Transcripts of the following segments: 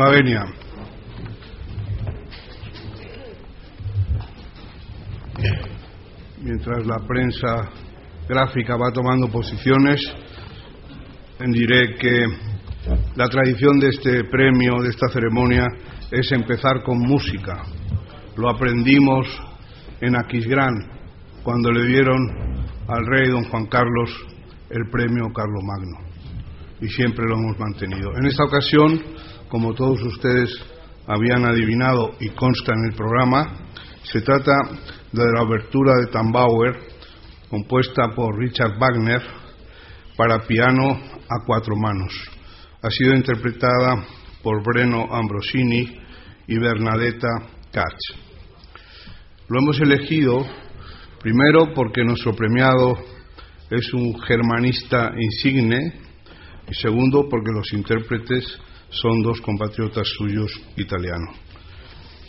La venia. Mientras la prensa gráfica va tomando posiciones, diré que la tradición de este premio, de esta ceremonia, es empezar con música. Lo aprendimos en Aquisgrán, cuando le dieron al rey don Juan Carlos el premio Magno Y siempre lo hemos mantenido. En esta ocasión, como todos ustedes habían adivinado y consta en el programa, se trata de la abertura de Tannbauer, compuesta por Richard Wagner, para piano a cuatro manos. Ha sido interpretada por Breno Ambrosini y Bernadetta Katz. Lo hemos elegido primero porque nuestro premiado es un germanista insigne y segundo porque los intérpretes son dos compatriotas suyos italianos.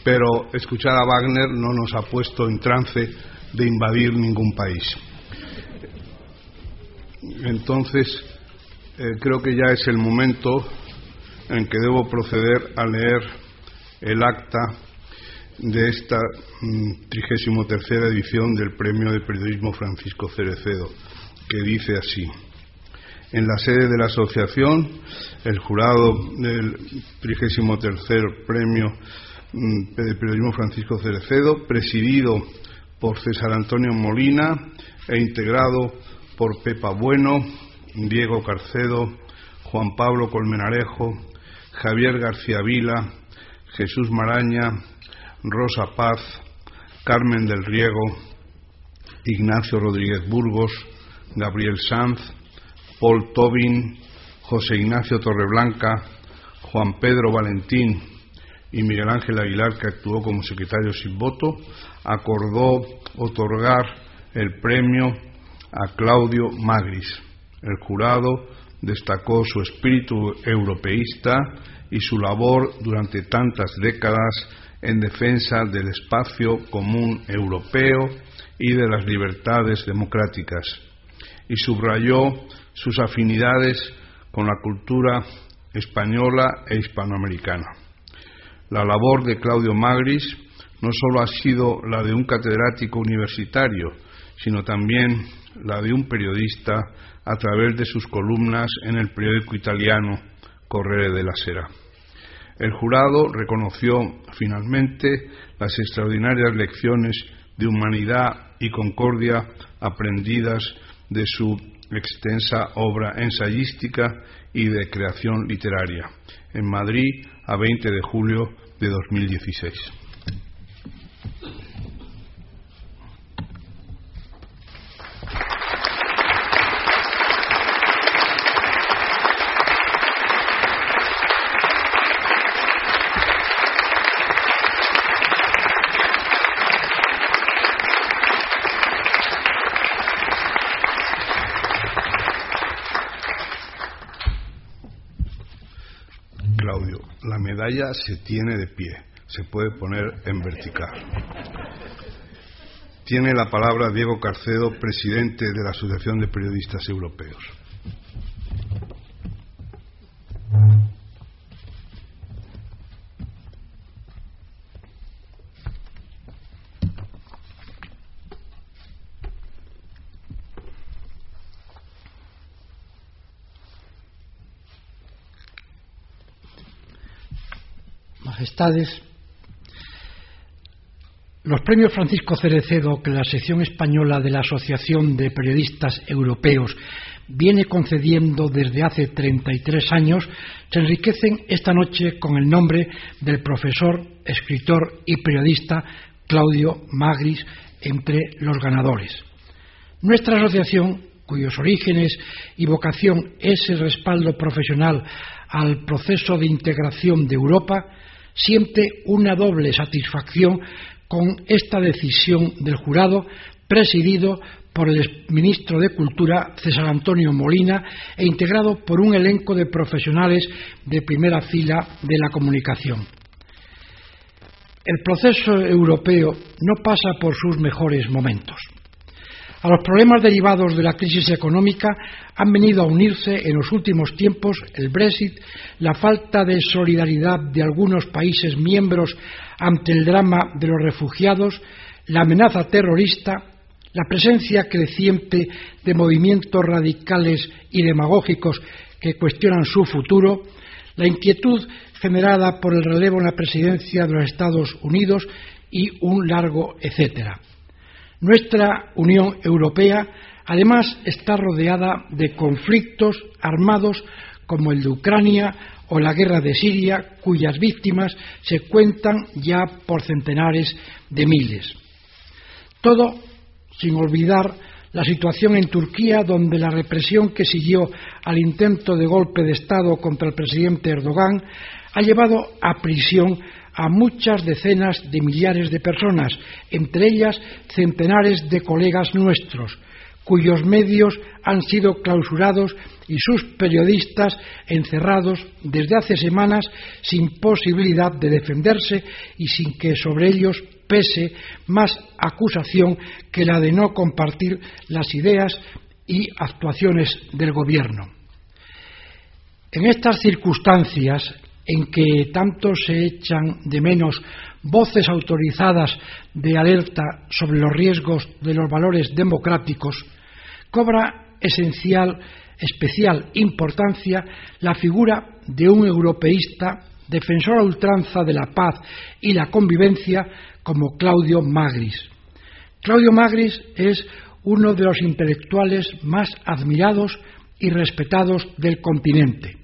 Pero escuchar a Wagner no nos ha puesto en trance de invadir ningún país. Entonces, eh, creo que ya es el momento en que debo proceder a leer el acta de esta mm, trigésimo tercera edición del Premio de Periodismo Francisco Cerecedo, que dice así. En la sede de la asociación, el jurado del trigésimo tercer Premio mm, de Periodismo Francisco Cerecedo, presidido por César Antonio Molina e integrado por Pepa Bueno, Diego Carcedo, Juan Pablo Colmenarejo, Javier García Vila, Jesús Maraña, Rosa Paz, Carmen del Riego, Ignacio Rodríguez Burgos, Gabriel Sanz, Paul Tobin, José Ignacio Torreblanca, Juan Pedro Valentín y Miguel Ángel Aguilar, que actuó como secretario sin voto, acordó otorgar el premio a Claudio Magris. El jurado destacó su espíritu europeísta y su labor durante tantas décadas en defensa del espacio común europeo y de las libertades democráticas, y subrayó sus afinidades con la cultura española e hispanoamericana. La labor de Claudio Magris no solo ha sido la de un catedrático universitario, sino también la de un periodista a través de sus columnas en el periódico italiano Corriere della Sera. El jurado reconoció finalmente las extraordinarias lecciones de humanidad y concordia aprendidas de su extensa obra ensayística y de creación literaria en Madrid a 20 de julio de 2016. Se tiene de pie, se puede poner en vertical. Tiene la palabra Diego Carcedo, presidente de la Asociación de Periodistas Europeos. Los premios Francisco Cerecedo que la sección española de la Asociación de Periodistas Europeos viene concediendo desde hace 33 años se enriquecen esta noche con el nombre del profesor, escritor y periodista Claudio Magris entre los ganadores. Nuestra asociación, cuyos orígenes y vocación es el respaldo profesional al proceso de integración de Europa, siente una doble satisfacción con esta decisión del jurado presidido por el ministro de Cultura César Antonio Molina e integrado por un elenco de profesionales de primera fila de la comunicación. El proceso europeo no pasa por sus mejores momentos. A los problemas derivados de la crisis económica han venido a unirse en los últimos tiempos el Brexit, la falta de solidaridad de algunos países miembros ante el drama de los refugiados, la amenaza terrorista, la presencia creciente de movimientos radicales y demagógicos que cuestionan su futuro, la inquietud generada por el relevo en la presidencia de los Estados Unidos y un largo etcétera. Nuestra Unión Europea, además, está rodeada de conflictos armados como el de Ucrania o la guerra de Siria, cuyas víctimas se cuentan ya por centenares de miles. Todo sin olvidar la situación en Turquía, donde la represión que siguió al intento de golpe de Estado contra el presidente Erdogan ha llevado a prisión a muchas decenas de millares de personas, entre ellas centenares de colegas nuestros, cuyos medios han sido clausurados y sus periodistas encerrados desde hace semanas sin posibilidad de defenderse y sin que sobre ellos pese más acusación que la de no compartir las ideas y actuaciones del Gobierno. En estas circunstancias, en que tanto se echan de menos voces autorizadas de alerta sobre los riesgos de los valores democráticos, cobra esencial, especial importancia la figura de un europeísta defensor a ultranza de la paz y la convivencia como Claudio Magris. Claudio Magris es uno de los intelectuales más admirados y respetados del continente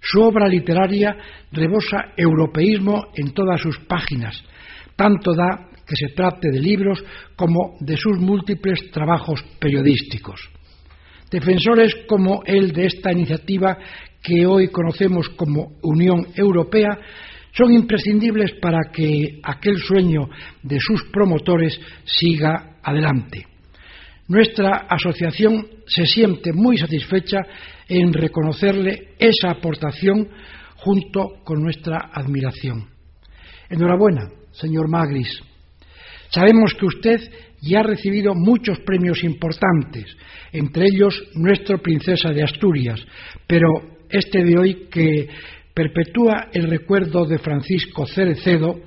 su obra literaria rebosa europeísmo en todas sus páginas, tanto da que se trate de libros como de sus múltiples trabajos periodísticos. Defensores como el de esta iniciativa que hoy conocemos como Unión Europea son imprescindibles para que aquel sueño de sus promotores siga adelante. Nuestra asociación se siente muy satisfecha en reconocerle esa aportación junto con nuestra admiración. Enhorabuena, señor Magris. Sabemos que usted ya ha recibido muchos premios importantes, entre ellos nuestro Princesa de Asturias, pero este de hoy que perpetúa el recuerdo de Francisco Cerecedo,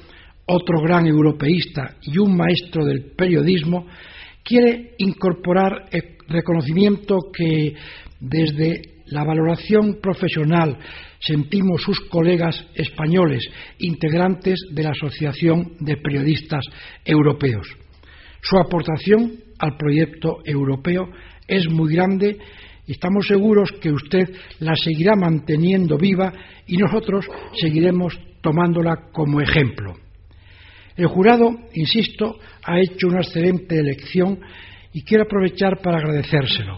otro gran europeísta y un maestro del periodismo, quiere incorporar el reconocimiento que desde la valoración profesional sentimos sus colegas españoles, integrantes de la Asociación de Periodistas Europeos. Su aportación al proyecto europeo es muy grande estamos seguros que usted la seguirá manteniendo viva y nosotros seguiremos tomándola como ejemplo. El jurado, insisto, ha hecho una excelente elección y quiero aprovechar para agradecérselo.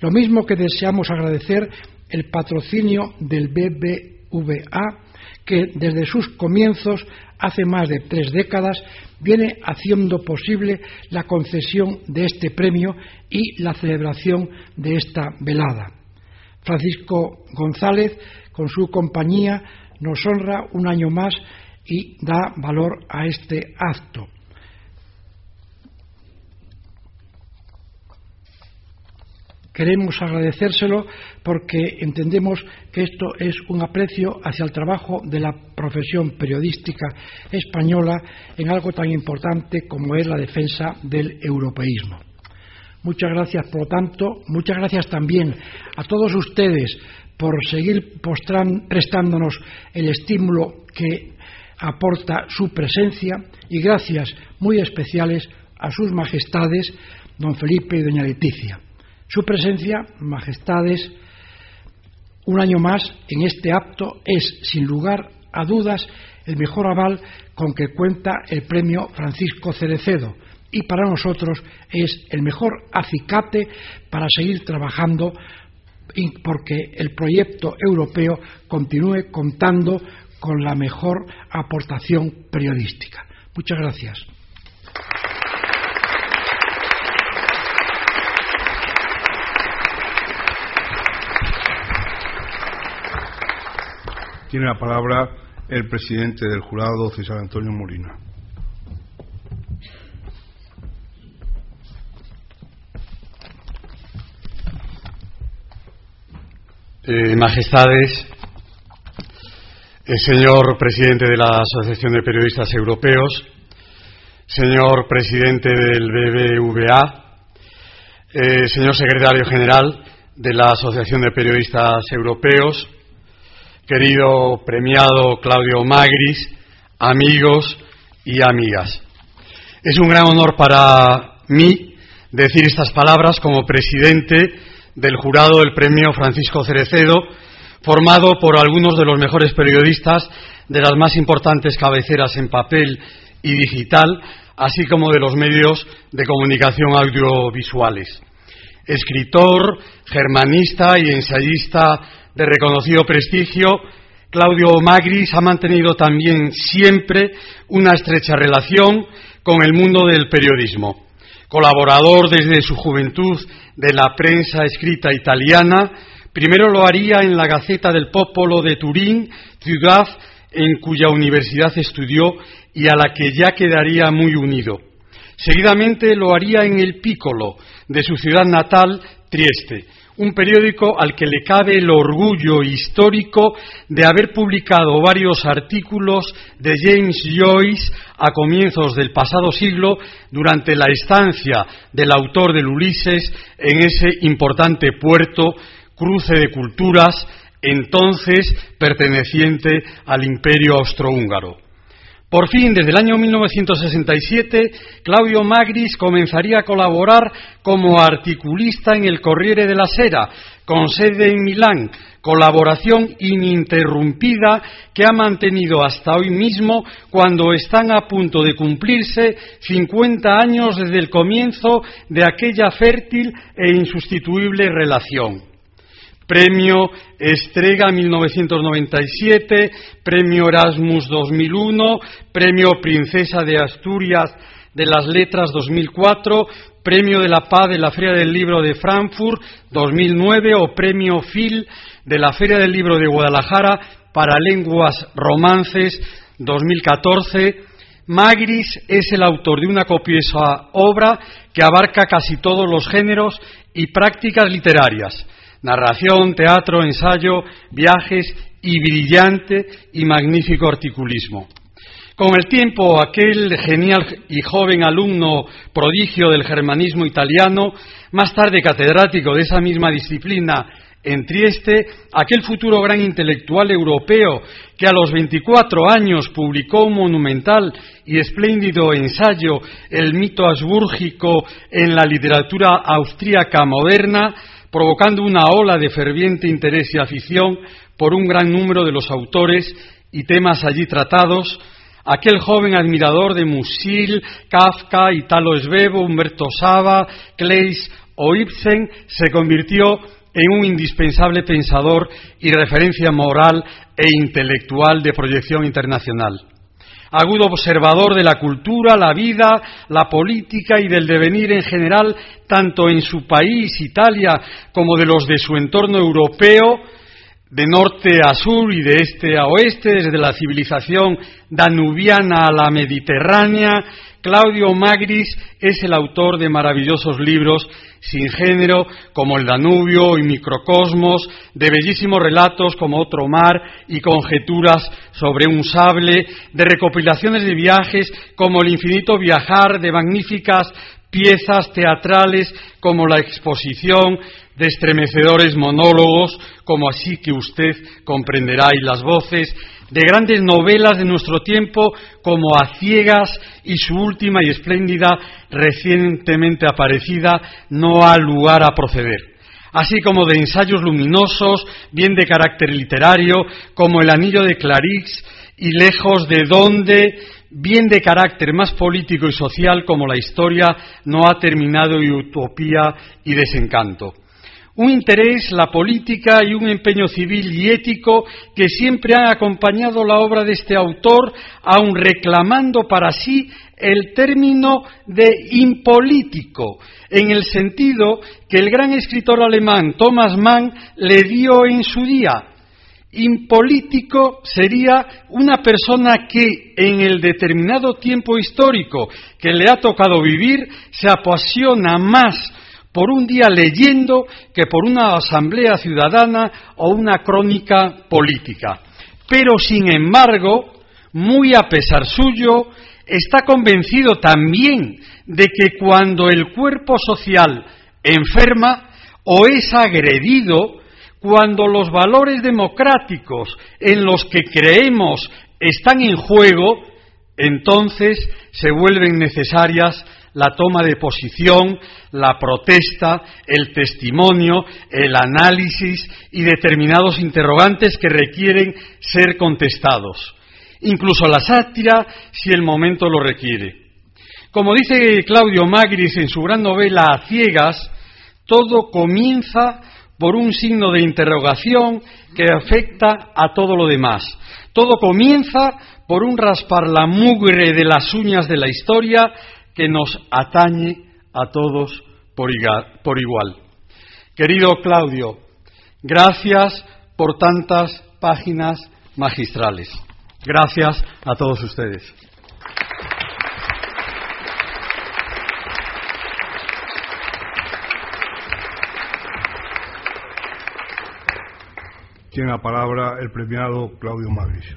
Lo mismo que deseamos agradecer el patrocinio del BBVA, que desde sus comienzos, hace más de tres décadas, viene haciendo posible la concesión de este premio y la celebración de esta velada. Francisco González, con su compañía, nos honra un año más y da valor a este acto. Queremos agradecérselo porque entendemos que esto es un aprecio hacia el trabajo de la profesión periodística española en algo tan importante como es la defensa del europeísmo. Muchas gracias, por lo tanto, muchas gracias también a todos ustedes por seguir prestándonos el estímulo que aporta su presencia y gracias muy especiales a sus majestades, don Felipe y doña Leticia. Su presencia, majestades, un año más en este acto es, sin lugar a dudas, el mejor aval con que cuenta el premio Francisco Cerecedo y para nosotros es el mejor acicate para seguir trabajando porque el proyecto europeo continúe contando con la mejor aportación periodística. Muchas gracias. Tiene la palabra el presidente del jurado, César Antonio Molina. Eh, majestades, el señor presidente de la Asociación de Periodistas Europeos, señor presidente del BBVA, eh, señor secretario general de la Asociación de Periodistas Europeos, querido premiado Claudio Magris, amigos y amigas. Es un gran honor para mí decir estas palabras como presidente del jurado del premio Francisco Cerecedo, formado por algunos de los mejores periodistas de las más importantes cabeceras en papel y digital, así como de los medios de comunicación audiovisuales. Escritor, germanista y ensayista de reconocido prestigio, Claudio Magris ha mantenido también siempre una estrecha relación con el mundo del periodismo. Colaborador desde su juventud de la prensa escrita italiana, primero lo haría en la Gaceta del Popolo de Turín, ciudad en cuya universidad estudió y a la que ya quedaría muy unido. Seguidamente lo haría en el Piccolo de su ciudad natal, Trieste, un periódico al que le cabe el orgullo histórico de haber publicado varios artículos de James Joyce a comienzos del pasado siglo durante la estancia del autor del Ulises en ese importante puerto, cruce de culturas, entonces perteneciente al imperio austrohúngaro. Por fin, desde el año 1967, Claudio Magris comenzaría a colaborar como articulista en el Corriere della Sera, con sede en Milán, colaboración ininterrumpida que ha mantenido hasta hoy mismo cuando están a punto de cumplirse 50 años desde el comienzo de aquella fértil e insustituible relación. Premio Estrega 1997, Premio Erasmus 2001, Premio Princesa de Asturias de las Letras 2004, Premio de la Paz de la Feria del Libro de Frankfurt 2009 o Premio Phil de la Feria del Libro de Guadalajara para Lenguas Romances 2014. Magris es el autor de una copiosa obra que abarca casi todos los géneros y prácticas literarias narración, teatro, ensayo, viajes y brillante y magnífico articulismo. Con el tiempo, aquel genial y joven alumno prodigio del germanismo italiano, más tarde catedrático de esa misma disciplina en Trieste, aquel futuro gran intelectual europeo que a los 24 años publicó un monumental y espléndido ensayo, El mito asbúrgico en la literatura austríaca moderna, provocando una ola de ferviente interés y afición por un gran número de los autores y temas allí tratados, aquel joven admirador de Musil, Kafka, Italo Svevo, Humberto Saba, Kleis o Ibsen se convirtió en un indispensable pensador y referencia moral e intelectual de proyección internacional agudo observador de la cultura, la vida, la política y del devenir en general, tanto en su país, Italia, como de los de su entorno europeo, de norte a sur y de este a oeste, desde la civilización danubiana a la mediterránea, Claudio Magris es el autor de maravillosos libros sin género como El Danubio y Microcosmos, de bellísimos relatos como Otro Mar y Conjeturas sobre un sable, de recopilaciones de viajes como El Infinito Viajar, de magníficas piezas teatrales como La Exposición, de estremecedores monólogos como Así que usted comprenderá y las voces, de grandes novelas de nuestro tiempo como A Ciegas y su última y espléndida recientemente aparecida No ha lugar a proceder. Así como de ensayos luminosos, bien de carácter literario, como El Anillo de Clarix y Lejos de donde, bien de carácter más político y social, como La historia no ha terminado y Utopía y Desencanto un interés, la política y un empeño civil y ético que siempre han acompañado la obra de este autor, aun reclamando para sí el término de impolítico, en el sentido que el gran escritor alemán Thomas Mann le dio en su día. Impolítico sería una persona que en el determinado tiempo histórico que le ha tocado vivir se apasiona más por un día leyendo que por una asamblea ciudadana o una crónica política. Pero, sin embargo, muy a pesar suyo, está convencido también de que cuando el cuerpo social enferma o es agredido, cuando los valores democráticos en los que creemos están en juego, entonces se vuelven necesarias la toma de posición, la protesta, el testimonio, el análisis y determinados interrogantes que requieren ser contestados, incluso la sátira si el momento lo requiere. Como dice Claudio Magris en su gran novela A ciegas, todo comienza por un signo de interrogación que afecta a todo lo demás. Todo comienza por un raspar la mugre de las uñas de la historia que nos atañe a todos por igual. Querido Claudio, gracias por tantas páginas magistrales. Gracias a todos ustedes. Tiene la palabra el premiado Claudio Magris.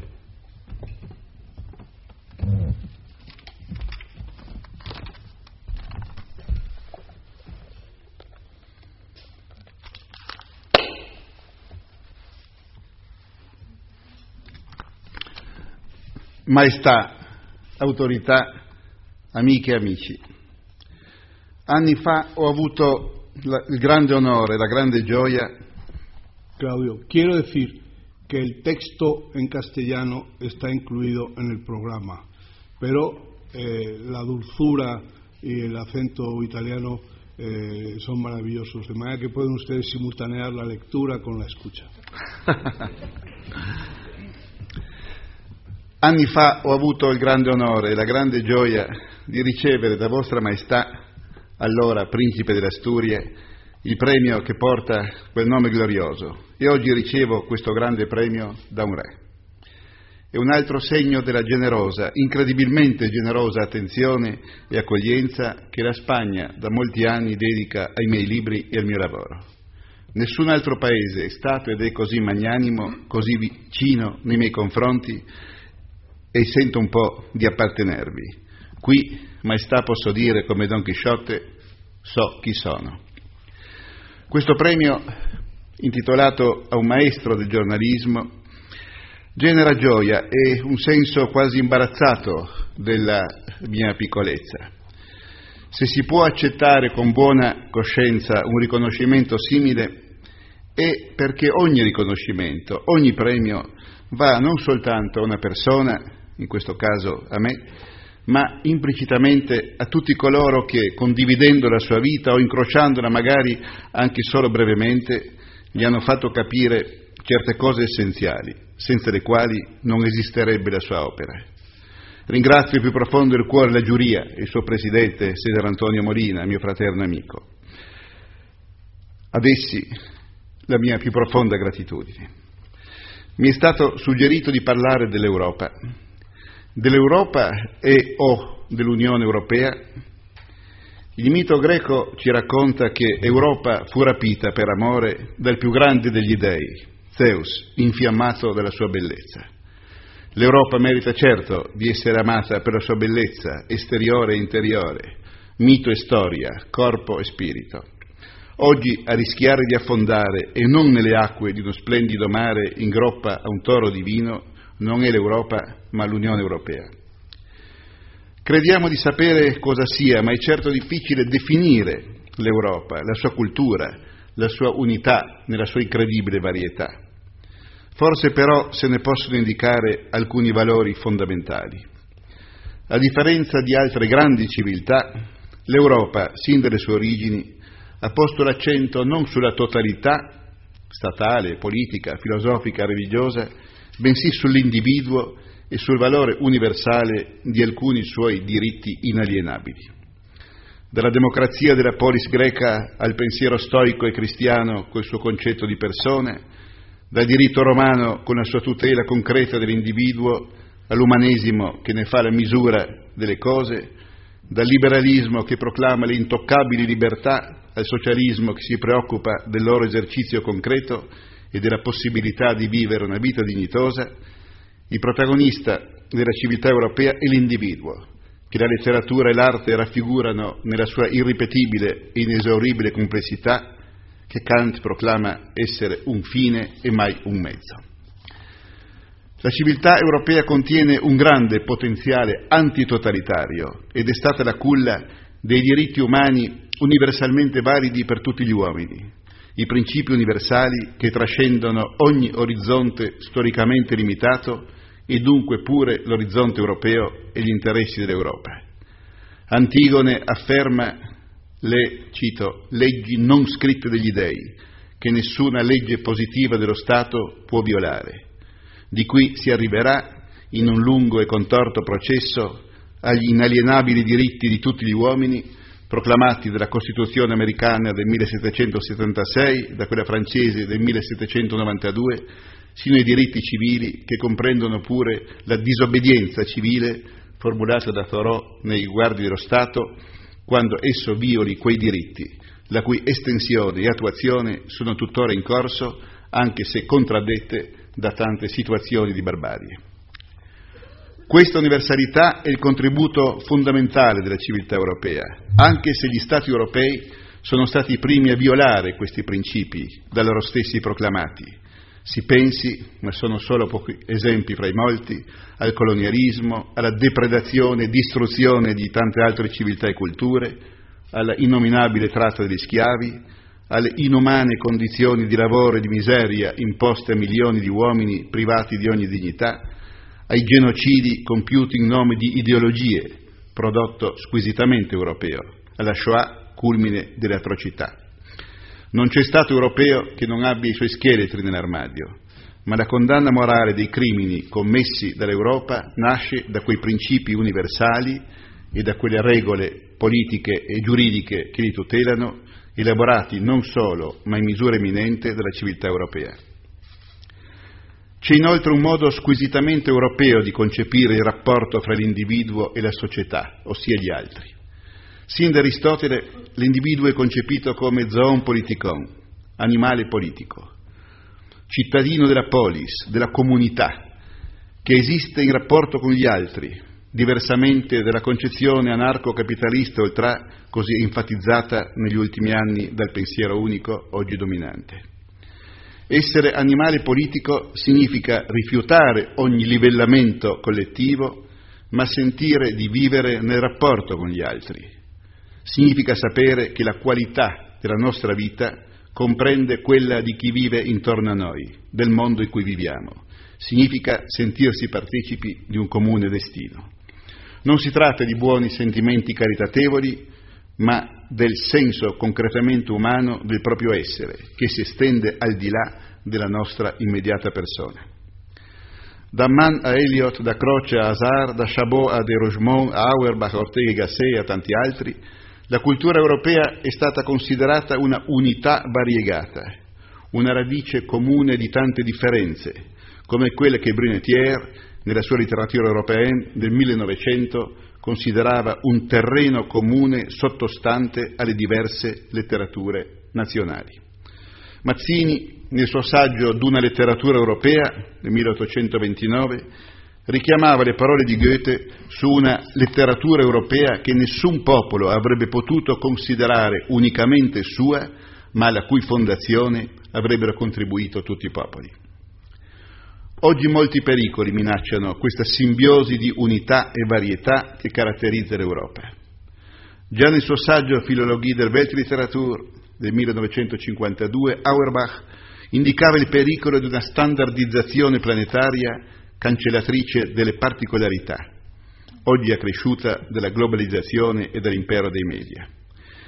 Maestà, autorità, amiche e amici. Anni fa ho avuto la, il grande onore, la grande gioia. Claudio, quiero decir que el texto en castellano está incluido en el programa, pero eh, la dulzura y el acento italiano eh, son maravillosos, de manera que pueden ustedes simultanear la lectura con la escucha. Anni fa ho avuto il grande onore e la grande gioia di ricevere da Vostra Maestà, allora Principe delle Asturie, il premio che porta quel nome glorioso e oggi ricevo questo grande premio da un re. È un altro segno della generosa, incredibilmente generosa attenzione e accoglienza che la Spagna da molti anni dedica ai miei libri e al mio lavoro. Nessun altro paese è stato ed è così magnanimo, così vicino nei miei confronti e sento un po' di appartenervi. Qui, maestà, posso dire come Don Chisciotte, so chi sono. Questo premio, intitolato a un maestro del giornalismo, genera gioia e un senso quasi imbarazzato della mia piccolezza. Se si può accettare con buona coscienza un riconoscimento simile, è perché ogni riconoscimento, ogni premio va non soltanto a una persona, in questo caso a me, ma implicitamente a tutti coloro che, condividendo la sua vita o incrociandola magari anche solo brevemente, gli hanno fatto capire certe cose essenziali, senza le quali non esisterebbe la sua opera. Ringrazio più profondo il cuore la giuria e il suo presidente Cesare Antonio Molina, mio fraterno amico. Ad essi la mia più profonda gratitudine. Mi è stato suggerito di parlare dell'Europa dell'Europa e o dell'Unione Europea? Il mito greco ci racconta che Europa fu rapita per amore dal più grande degli dei, Zeus, infiammato dalla sua bellezza. L'Europa merita certo di essere amata per la sua bellezza esteriore e interiore, mito e storia, corpo e spirito. Oggi a rischiare di affondare e non nelle acque di uno splendido mare in groppa a un toro di vino non è l'Europa ma l'Unione Europea. Crediamo di sapere cosa sia, ma è certo difficile definire l'Europa, la sua cultura, la sua unità nella sua incredibile varietà. Forse però se ne possono indicare alcuni valori fondamentali. A differenza di altre grandi civiltà, l'Europa, sin dalle sue origini, ha posto l'accento non sulla totalità statale, politica, filosofica, religiosa, bensì sull'individuo e sul valore universale di alcuni suoi diritti inalienabili. Dalla democrazia della polis greca al pensiero stoico e cristiano col suo concetto di persone, dal diritto romano con la sua tutela concreta dell'individuo all'umanesimo che ne fa la misura delle cose, dal liberalismo che proclama le intoccabili libertà al socialismo che si preoccupa del loro esercizio concreto e della possibilità di vivere una vita dignitosa, il protagonista della civiltà europea è l'individuo, che la letteratura e l'arte raffigurano nella sua irripetibile e inesauribile complessità, che Kant proclama essere un fine e mai un mezzo. La civiltà europea contiene un grande potenziale antitotalitario ed è stata la culla dei diritti umani universalmente validi per tutti gli uomini, i principi universali che trascendono ogni orizzonte storicamente limitato e dunque pure l'orizzonte europeo e gli interessi dell'Europa. Antigone afferma le, cito, leggi non scritte degli dei, che nessuna legge positiva dello Stato può violare. Di qui si arriverà, in un lungo e contorto processo, agli inalienabili diritti di tutti gli uomini, proclamati dalla Costituzione americana del 1776, da quella francese del 1792, sino ai diritti civili che comprendono pure la disobbedienza civile formulata da Thoreau nei riguardi dello Stato quando esso violi quei diritti, la cui estensione e attuazione sono tuttora in corso, anche se contraddette da tante situazioni di barbarie. Questa universalità è il contributo fondamentale della civiltà europea, anche se gli Stati europei sono stati i primi a violare questi principi da loro stessi proclamati, si pensi, ma sono solo pochi esempi fra i molti, al colonialismo, alla depredazione e distruzione di tante altre civiltà e culture, alla innominabile tratta degli schiavi, alle inumane condizioni di lavoro e di miseria imposte a milioni di uomini privati di ogni dignità, ai genocidi compiuti in nome di ideologie, prodotto squisitamente europeo, alla Shoah, culmine delle atrocità. Non c'è Stato europeo che non abbia i suoi scheletri nell'armadio, ma la condanna morale dei crimini commessi dall'Europa nasce da quei principi universali e da quelle regole politiche e giuridiche che li tutelano, elaborati non solo, ma in misura eminente dalla civiltà europea. C'è inoltre un modo squisitamente europeo di concepire il rapporto fra l'individuo e la società, ossia gli altri. Sin da Aristotele l'individuo è concepito come zoon politikon, animale politico, cittadino della polis, della comunità, che esiste in rapporto con gli altri, diversamente dalla concezione anarco-capitalista oltrà così enfatizzata negli ultimi anni dal pensiero unico oggi dominante. Essere animale politico significa rifiutare ogni livellamento collettivo, ma sentire di vivere nel rapporto con gli altri, significa sapere che la qualità della nostra vita comprende quella di chi vive intorno a noi, del mondo in cui viviamo. Significa sentirsi partecipi di un comune destino. Non si tratta di buoni sentimenti caritatevoli, ma del senso concretamente umano del proprio essere, che si estende al di là della nostra immediata persona. Da Mann a Eliot, da Croce a Hazard, da Chabot a De Rougemont, a Auerbach, a Ortega y Gasset e a tanti altri, la cultura europea è stata considerata una unità variegata, una radice comune di tante differenze, come quelle che Brunetière, nella sua letteratura europea del 1900, considerava un terreno comune sottostante alle diverse letterature nazionali. Mazzini, nel suo saggio D'una letteratura europea del 1829, richiamava le parole di Goethe su una letteratura europea che nessun popolo avrebbe potuto considerare unicamente sua, ma alla cui fondazione avrebbero contribuito tutti i popoli. Oggi molti pericoli minacciano questa simbiosi di unità e varietà che caratterizza l'Europa. Già nel suo saggio Philologie der Weltliteratur del 1952, Auerbach indicava il pericolo di una standardizzazione planetaria cancellatrice delle particolarità, oggi accresciuta dalla globalizzazione e dall'impero dei media.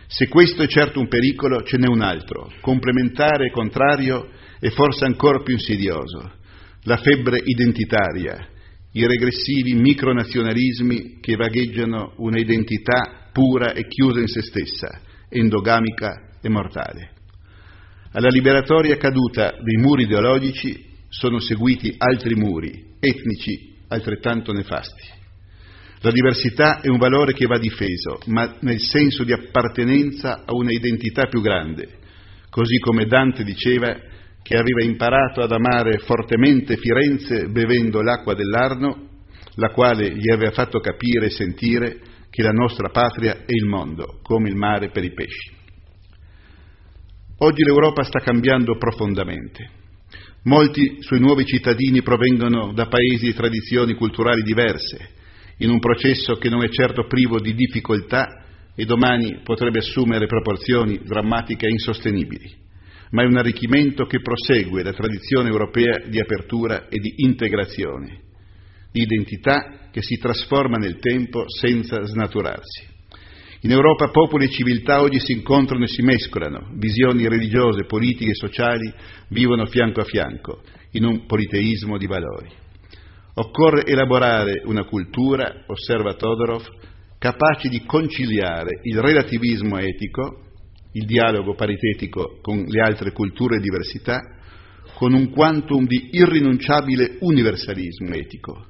Se questo è certo un pericolo, ce n'è un altro, complementare e contrario e forse ancora più insidioso, la febbre identitaria, i regressivi micronazionalismi che vagheggiano una identità pura e chiusa in se stessa, endogamica e mortale. Alla liberatoria caduta dei muri ideologici sono seguiti altri muri, etnici altrettanto nefasti. La diversità è un valore che va difeso, ma nel senso di appartenenza a una identità più grande, così come Dante diceva che aveva imparato ad amare fortemente Firenze bevendo l'acqua dell'Arno, la quale gli aveva fatto capire e sentire che la nostra patria è il mondo, come il mare per i pesci. Oggi l'Europa sta cambiando profondamente. Molti suoi nuovi cittadini provengono da paesi e tradizioni culturali diverse, in un processo che non è certo privo di difficoltà e domani potrebbe assumere proporzioni drammatiche e insostenibili ma è un arricchimento che prosegue la tradizione europea di apertura e di integrazione, di identità che si trasforma nel tempo senza snaturarsi. In Europa popoli e civiltà oggi si incontrano e si mescolano, visioni religiose, politiche e sociali vivono fianco a fianco, in un politeismo di valori. Occorre elaborare una cultura, osserva Todorov, capace di conciliare il relativismo etico il dialogo paritetico con le altre culture e diversità, con un quantum di irrinunciabile universalismo etico,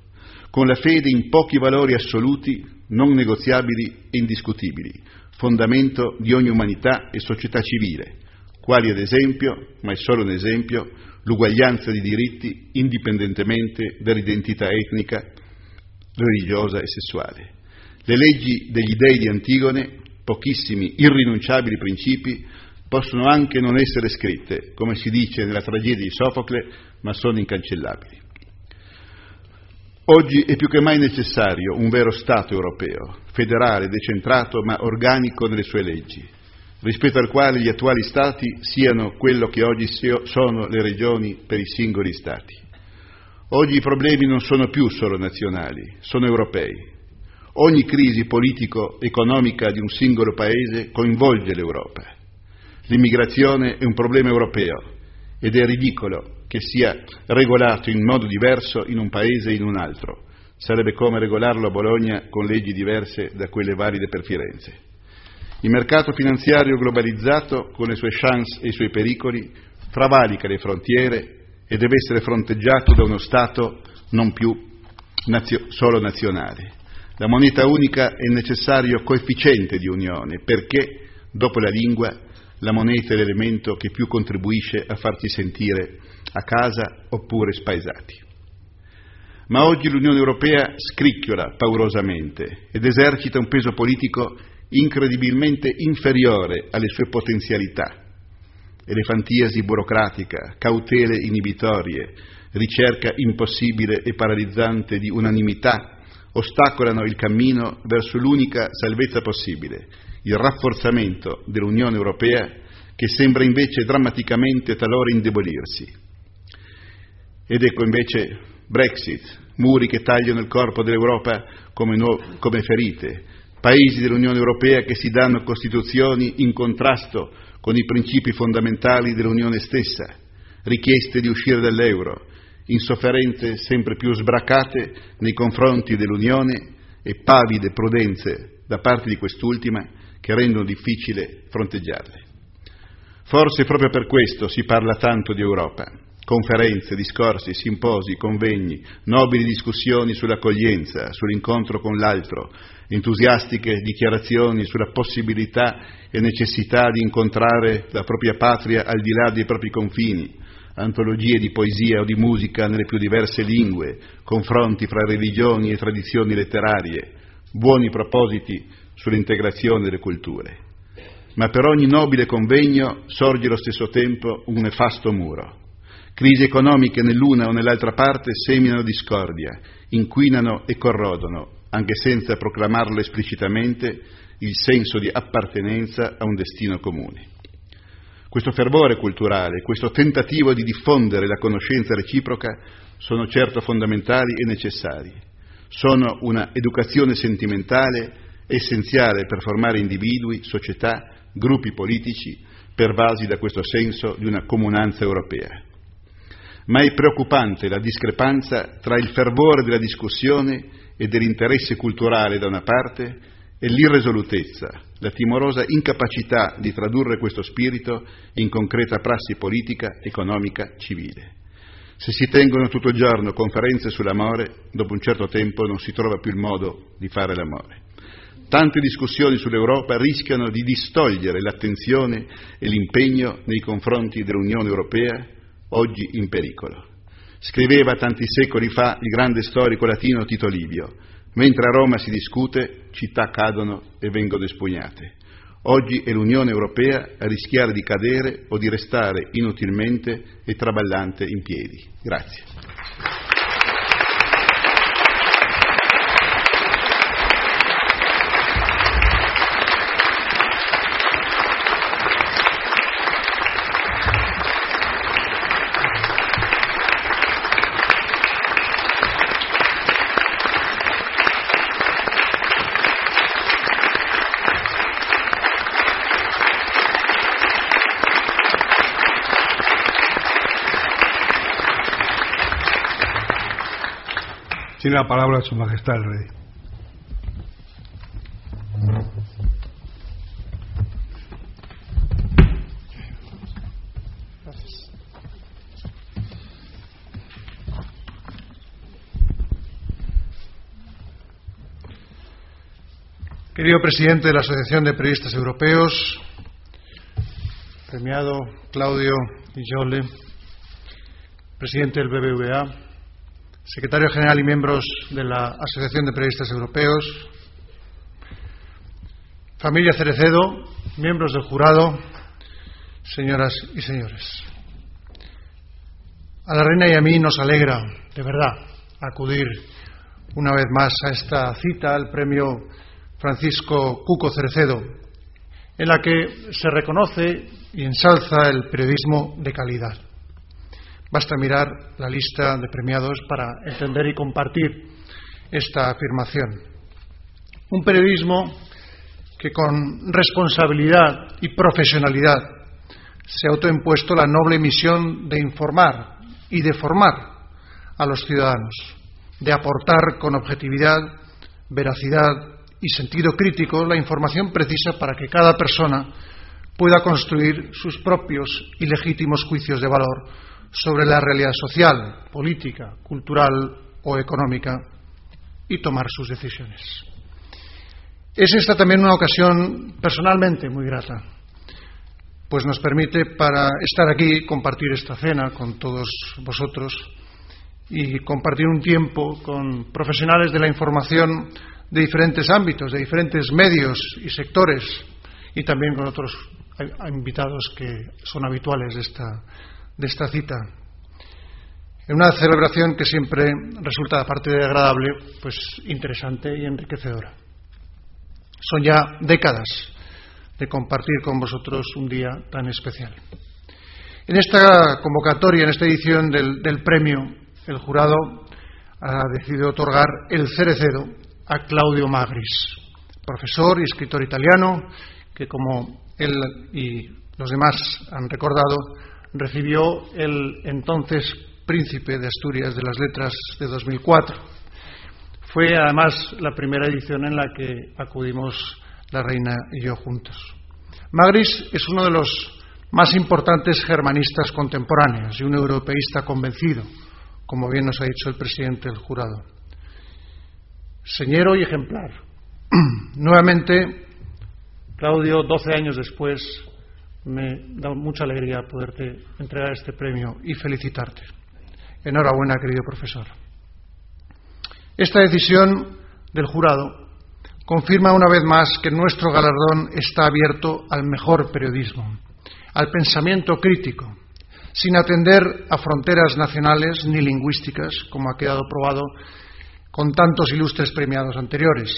con la fede in pochi valori assoluti, non negoziabili e indiscutibili, fondamento di ogni umanità e società civile, quali ad esempio, ma è solo un esempio, l'uguaglianza di diritti indipendentemente dall'identità etnica, religiosa e sessuale. Le leggi degli dei di Antigone pochissimi irrinunciabili principi possono anche non essere scritte, come si dice nella tragedia di Sofocle, ma sono incancellabili. Oggi è più che mai necessario un vero Stato europeo, federale, decentrato, ma organico nelle sue leggi, rispetto al quale gli attuali Stati siano quello che oggi sono le regioni per i singoli Stati. Oggi i problemi non sono più solo nazionali, sono europei Ogni crisi politico-economica di un singolo paese coinvolge l'Europa. L'immigrazione è un problema europeo ed è ridicolo che sia regolato in modo diverso in un paese e in un altro. Sarebbe come regolarlo a Bologna con leggi diverse da quelle valide per Firenze. Il mercato finanziario globalizzato, con le sue chance e i suoi pericoli, travalica le frontiere e deve essere fronteggiato da uno Stato non più nazio- solo nazionale. La moneta unica è necessario coefficiente di unione perché, dopo la lingua, la moneta è l'elemento che più contribuisce a farci sentire a casa oppure spaesati. Ma oggi l'Unione Europea scricchiola paurosamente ed esercita un peso politico incredibilmente inferiore alle sue potenzialità. Elefantiasi burocratica, cautele inibitorie, ricerca impossibile e paralizzante di unanimità ostacolano il cammino verso l'unica salvezza possibile, il rafforzamento dell'Unione Europea che sembra invece drammaticamente talora indebolirsi. Ed ecco invece Brexit, muri che tagliano il corpo dell'Europa come, nu- come ferite, paesi dell'Unione Europea che si danno costituzioni in contrasto con i principi fondamentali dell'Unione stessa, richieste di uscire dall'euro, insofferenze sempre più sbracate nei confronti dell'Unione e pavide prudenze da parte di quest'ultima che rendono difficile fronteggiarle. Forse proprio per questo si parla tanto di Europa. Conferenze, discorsi, simposi, convegni, nobili discussioni sull'accoglienza, sull'incontro con l'altro, entusiastiche dichiarazioni sulla possibilità e necessità di incontrare la propria patria al di là dei propri confini, antologie di poesia o di musica nelle più diverse lingue, confronti fra religioni e tradizioni letterarie, buoni propositi sull'integrazione delle culture. Ma per ogni nobile convegno sorge allo stesso tempo un nefasto muro. Crisi economiche nell'una o nell'altra parte seminano discordia, inquinano e corrodono, anche senza proclamarlo esplicitamente, il senso di appartenenza a un destino comune. Questo fervore culturale, questo tentativo di diffondere la conoscenza reciproca sono certo fondamentali e necessari. Sono una educazione sentimentale essenziale per formare individui, società, gruppi politici pervasi da questo senso di una comunanza europea. Ma è preoccupante la discrepanza tra il fervore della discussione e dell'interesse culturale da una parte e l'irresolutezza, la timorosa incapacità di tradurre questo spirito in concreta prassi politica, economica, civile. Se si tengono tutto il giorno conferenze sull'amore, dopo un certo tempo non si trova più il modo di fare l'amore. Tante discussioni sull'Europa rischiano di distogliere l'attenzione e l'impegno nei confronti dell'Unione Europea, oggi in pericolo. Scriveva tanti secoli fa il grande storico latino Tito Livio, mentre a Roma si discute, città cadono e vengono espugnate. Oggi è l'Unione Europea a rischiare di cadere o di restare inutilmente e traballante in piedi. Grazie. Tiene la palabra Su Majestad el Rey. Querido presidente de la Asociación de Periodistas Europeos, premiado Claudio Ijole, presidente del BBVA, secretario general y miembros de la Asociación de Periodistas Europeos, familia Cerecedo, miembros del jurado, señoras y señores. A la reina y a mí nos alegra, de verdad, acudir una vez más a esta cita al premio Francisco Cuco Cerecedo, en la que se reconoce y ensalza el periodismo de calidad. Basta mirar la lista de premiados para entender y compartir esta afirmación. Un periodismo que con responsabilidad y profesionalidad se ha autoimpuesto la noble misión de informar y de formar a los ciudadanos, de aportar con objetividad, veracidad y sentido crítico la información precisa para que cada persona pueda construir sus propios y legítimos juicios de valor sobre la realidad social, política, cultural o económica y tomar sus decisiones. Es esta también una ocasión personalmente muy grata, pues nos permite para estar aquí, compartir esta cena con todos vosotros y compartir un tiempo con profesionales de la información de diferentes ámbitos, de diferentes medios y sectores, y también con otros invitados que son habituales de esta, de esta cita. En una celebración que siempre resulta, aparte de agradable, pues interesante y enriquecedora. Son ya décadas de compartir con vosotros un día tan especial. En esta convocatoria, en esta edición del, del premio, el jurado ha decidido otorgar el Cerecedo a Claudio Magris, profesor y escritor italiano que, como él y los demás han recordado, recibió el entonces príncipe de Asturias de las Letras de 2004. Fue además la primera edición en la que acudimos la reina y yo juntos. Magris es uno de los más importantes germanistas contemporáneos y un europeísta convencido, como bien nos ha dicho el presidente del jurado. Señero y ejemplar. Nuevamente, Claudio, doce años después, me da mucha alegría poderte entregar este premio y felicitarte. Enhorabuena, querido profesor. Esta decisión del jurado confirma una vez más que nuestro galardón está abierto al mejor periodismo, al pensamiento crítico, sin atender a fronteras nacionales ni lingüísticas, como ha quedado probado con tantos ilustres premiados anteriores.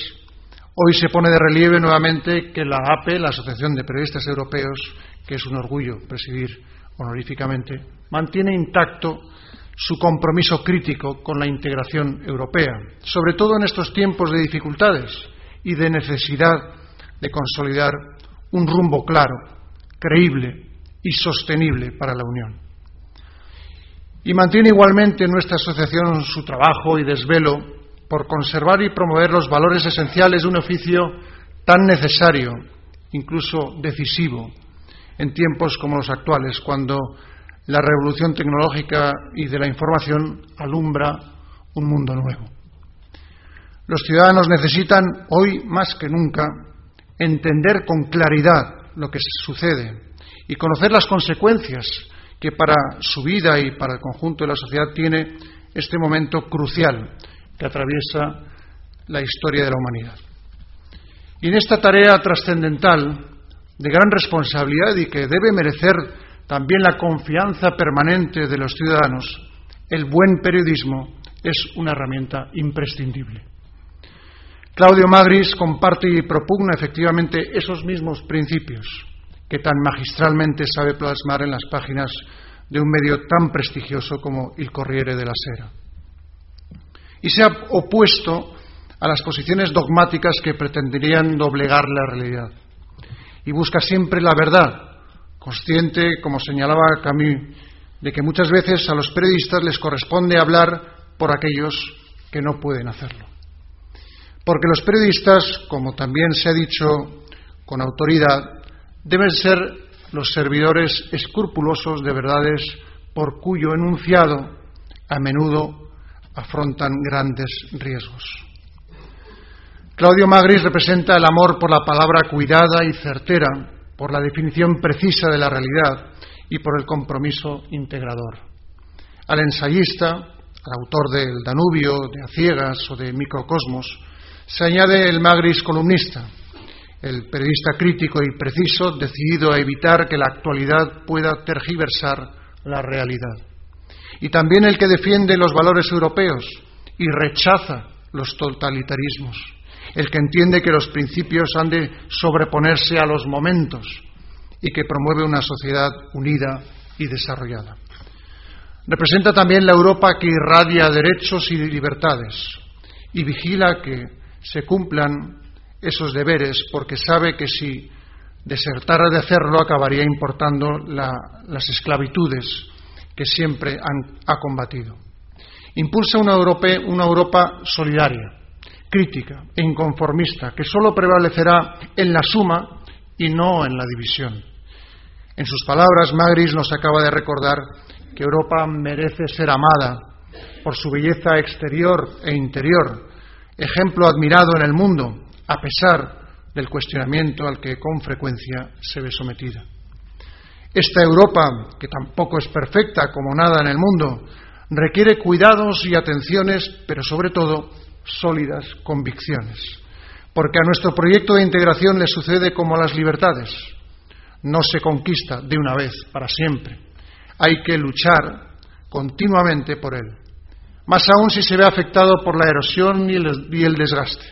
Hoy se pone de relieve nuevamente que la APE, la Asociación de Periodistas Europeos, que es un orgullo presidir honoríficamente, mantiene intacto su compromiso crítico con la integración europea, sobre todo en estos tiempos de dificultades y de necesidad de consolidar un rumbo claro, creíble y sostenible para la Unión. Y mantiene igualmente nuestra asociación su trabajo y desvelo por conservar y promover los valores esenciales de un oficio tan necesario, incluso decisivo, en tiempos como los actuales, cuando la revolución tecnológica y de la información alumbra un mundo nuevo. Los ciudadanos necesitan, hoy más que nunca, entender con claridad lo que sucede y conocer las consecuencias que para su vida y para el conjunto de la sociedad tiene este momento crucial que atraviesa la historia de la humanidad. Y en esta tarea trascendental, de gran responsabilidad y que debe merecer también la confianza permanente de los ciudadanos, el buen periodismo es una herramienta imprescindible. Claudio Magris comparte y propugna efectivamente esos mismos principios que tan magistralmente sabe plasmar en las páginas de un medio tan prestigioso como Il Corriere della Sera. Y se ha opuesto a las posiciones dogmáticas que pretenderían doblegar la realidad. Y busca siempre la verdad, consciente, como señalaba Camus, de que muchas veces a los periodistas les corresponde hablar por aquellos que no pueden hacerlo. Porque los periodistas, como también se ha dicho con autoridad, deben ser los servidores escrupulosos de verdades por cuyo enunciado a menudo afrontan grandes riesgos. Claudio Magris representa el amor por la palabra cuidada y certera, por la definición precisa de la realidad y por el compromiso integrador. Al ensayista, al autor del Danubio, de A Ciegas o de Microcosmos, se añade el Magris columnista, el periodista crítico y preciso, decidido a evitar que la actualidad pueda tergiversar la realidad. Y también el que defiende los valores europeos y rechaza los totalitarismos. El que entiende que los principios han de sobreponerse a los momentos y que promueve una sociedad unida y desarrollada. Representa también la Europa que irradia derechos y libertades y vigila que se cumplan esos deberes porque sabe que si desertara de hacerlo acabaría importando las esclavitudes que siempre ha combatido. Impulsa una, una Europa solidaria, crítica e inconformista, que solo prevalecerá en la suma y no en la división. En sus palabras, Magris nos acaba de recordar que Europa merece ser amada por su belleza exterior e interior, ejemplo admirado en el mundo, a pesar del cuestionamiento al que con frecuencia se ve sometida. Esta Europa, que tampoco es perfecta como nada en el mundo, requiere cuidados y atenciones, pero sobre todo sólidas convicciones. Porque a nuestro proyecto de integración le sucede como a las libertades. No se conquista de una vez para siempre. Hay que luchar continuamente por él. Más aún si se ve afectado por la erosión y el, desgaste.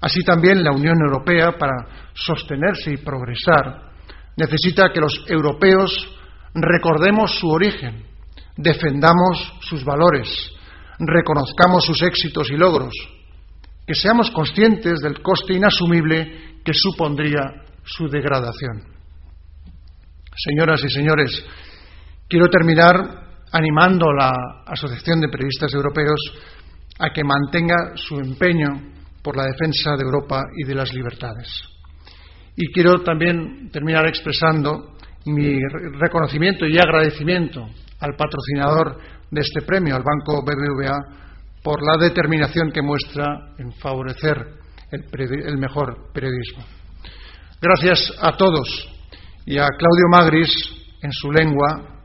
Así también la Unión Europea, para sostenerse y progresar, necesita que los europeos recordemos su origen, defendamos sus valores, reconozcamos sus éxitos y logros, que seamos conscientes del coste inasumible que supondría su degradación. Señoras y señores, quiero terminar animando a la Asociación de Periodistas Europeos a que mantenga su empeño por la defensa de Europa y de las libertades. Y quiero también terminar expresando mi reconocimiento y agradecimiento al patrocinador de este premio, al Banco BBVA, por la determinación que muestra en favorecer el, mejor periodismo. Gracias a todos y a Claudio Magris, en su lengua,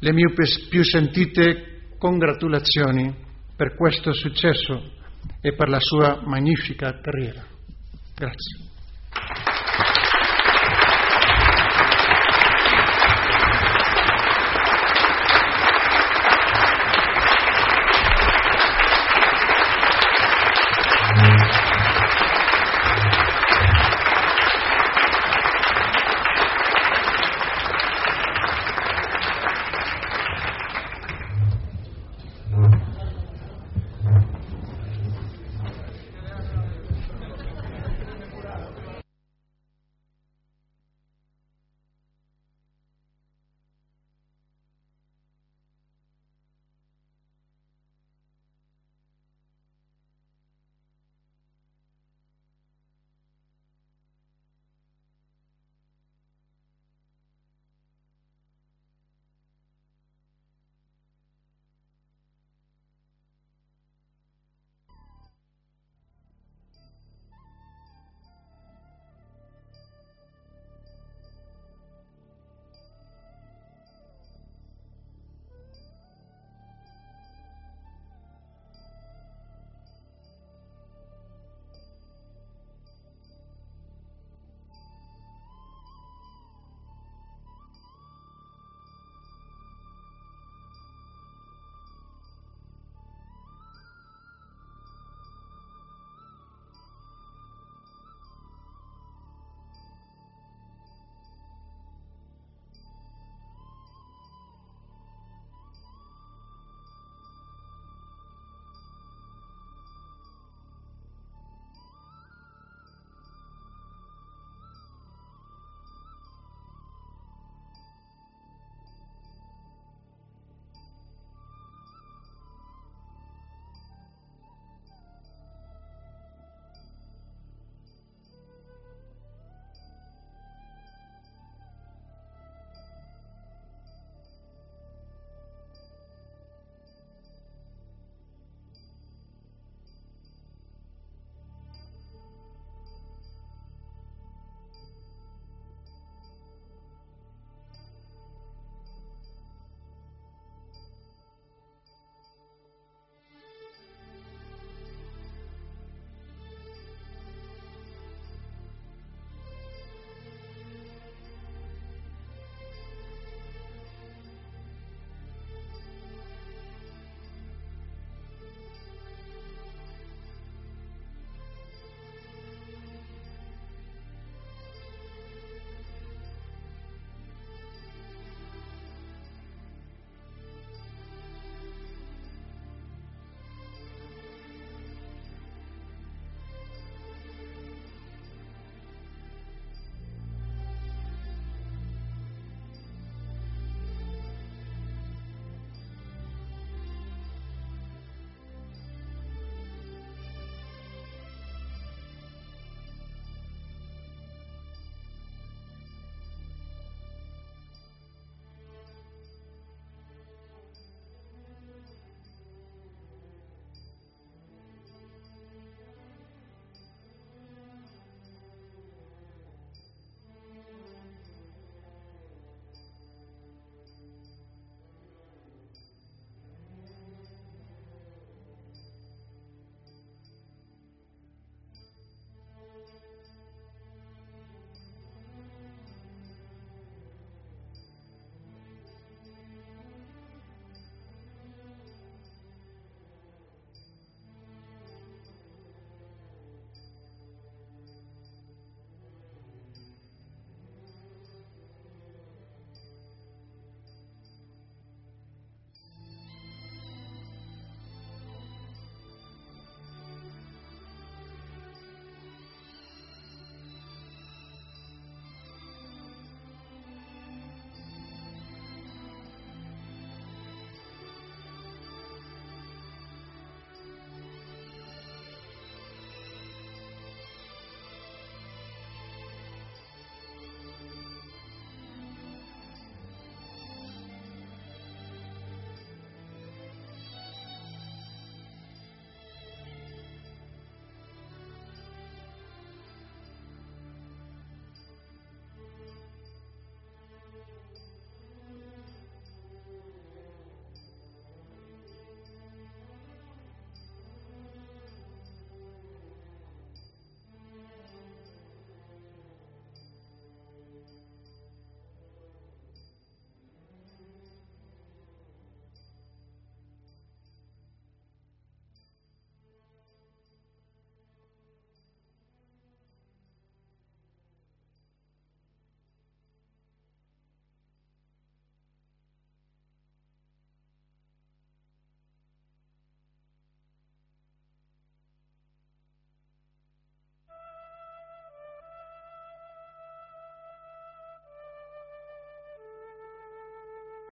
le mie più sentite congratulazioni per questo successo e per la sua magnifica carriera. Grazie.